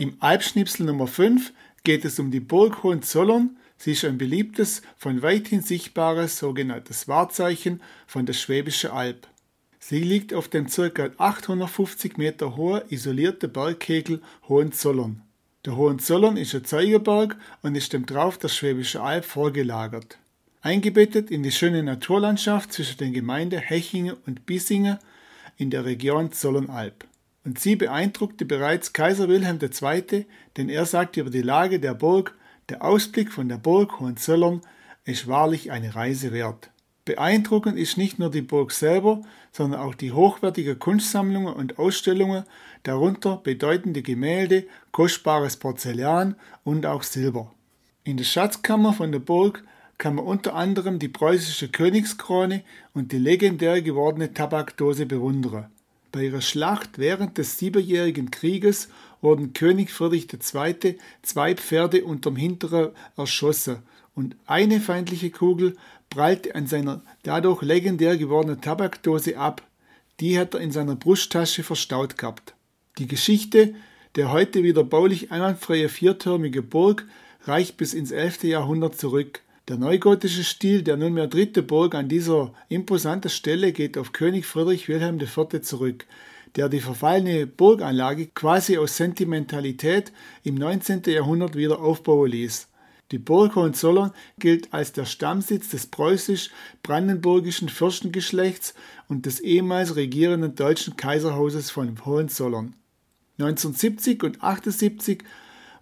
Im Alpschnipsel Nummer 5 geht es um die Burg Hohenzollern. Sie ist ein beliebtes, von weithin sichtbares sogenanntes Wahrzeichen von der Schwäbische Alb. Sie liegt auf dem ca. 850 Meter hohen isolierten Bergkegel Hohenzollern. Der Hohenzollern ist ein Zeigerberg und ist dem Drauf der Schwäbische Alb vorgelagert. Eingebettet in die schöne Naturlandschaft zwischen den Gemeinden Hechingen und Bissingen in der Region Zollernalb. Und sie beeindruckte bereits Kaiser Wilhelm II., denn er sagte über die Lage der Burg, der Ausblick von der Burg Hohenzollern ist wahrlich eine Reise wert. Beeindruckend ist nicht nur die Burg selber, sondern auch die hochwertige Kunstsammlungen und Ausstellungen, darunter bedeutende Gemälde, kostbares Porzellan und auch Silber. In der Schatzkammer von der Burg kann man unter anderem die preußische Königskrone und die legendär gewordene Tabakdose bewundern. Bei ihrer Schlacht während des Siebenjährigen Krieges wurden König Friedrich II. zwei Pferde unterm Hinteren erschossen und eine feindliche Kugel prallte an seiner dadurch legendär gewordenen Tabakdose ab. Die hat er in seiner Brusttasche verstaut gehabt. Die Geschichte der heute wieder baulich einwandfreie viertürmige Burg reicht bis ins 11. Jahrhundert zurück. Der neugotische Stil der nunmehr dritte Burg an dieser imposanten Stelle geht auf König Friedrich Wilhelm IV. zurück, der die verfallene Burganlage quasi aus Sentimentalität im 19. Jahrhundert wieder aufbauen ließ. Die Burg Hohenzollern gilt als der Stammsitz des preußisch-brandenburgischen Fürstengeschlechts und des ehemals regierenden deutschen Kaiserhauses von Hohenzollern. 1970 und 78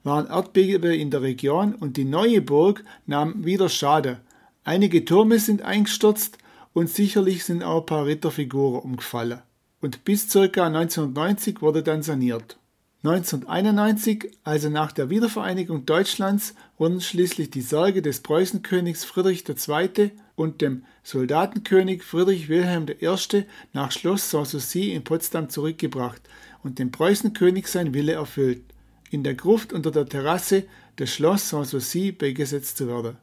waren Erdbeben in der Region und die neue Burg nahm wieder Schade. Einige Türme sind eingestürzt und sicherlich sind auch ein paar Ritterfiguren umgefallen. Und bis ca. 1990 wurde dann saniert. 1991, also nach der Wiedervereinigung Deutschlands, wurden schließlich die Särge des Preußenkönigs Friedrich II. und dem Soldatenkönig Friedrich Wilhelm I. nach Schloss Sanssouci in Potsdam zurückgebracht und dem Preußenkönig sein Wille erfüllt in der Gruft unter der Terrasse des Schloss Sanssouci beigesetzt zu werden.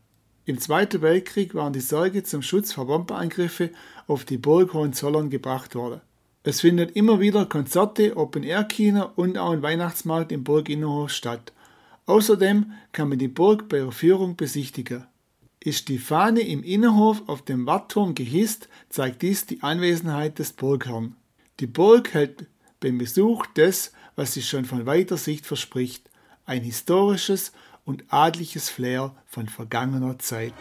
Im Zweiten Weltkrieg waren die Särge zum Schutz vor Bombenangriffen auf die Burg Hohenzollern gebracht worden. Es findet immer wieder Konzerte, Open-Air-Kino und auch ein Weihnachtsmarkt im Burginnenhof statt. Außerdem kann man die Burg bei ihrer Führung besichtigen. Ist die Fahne im Innenhof auf dem Wartturm gehisst, zeigt dies die Anwesenheit des Burgherrn. Die Burg hält beim Besuch des was sich schon von weiter Sicht verspricht, ein historisches und adliches Flair von vergangener Zeit.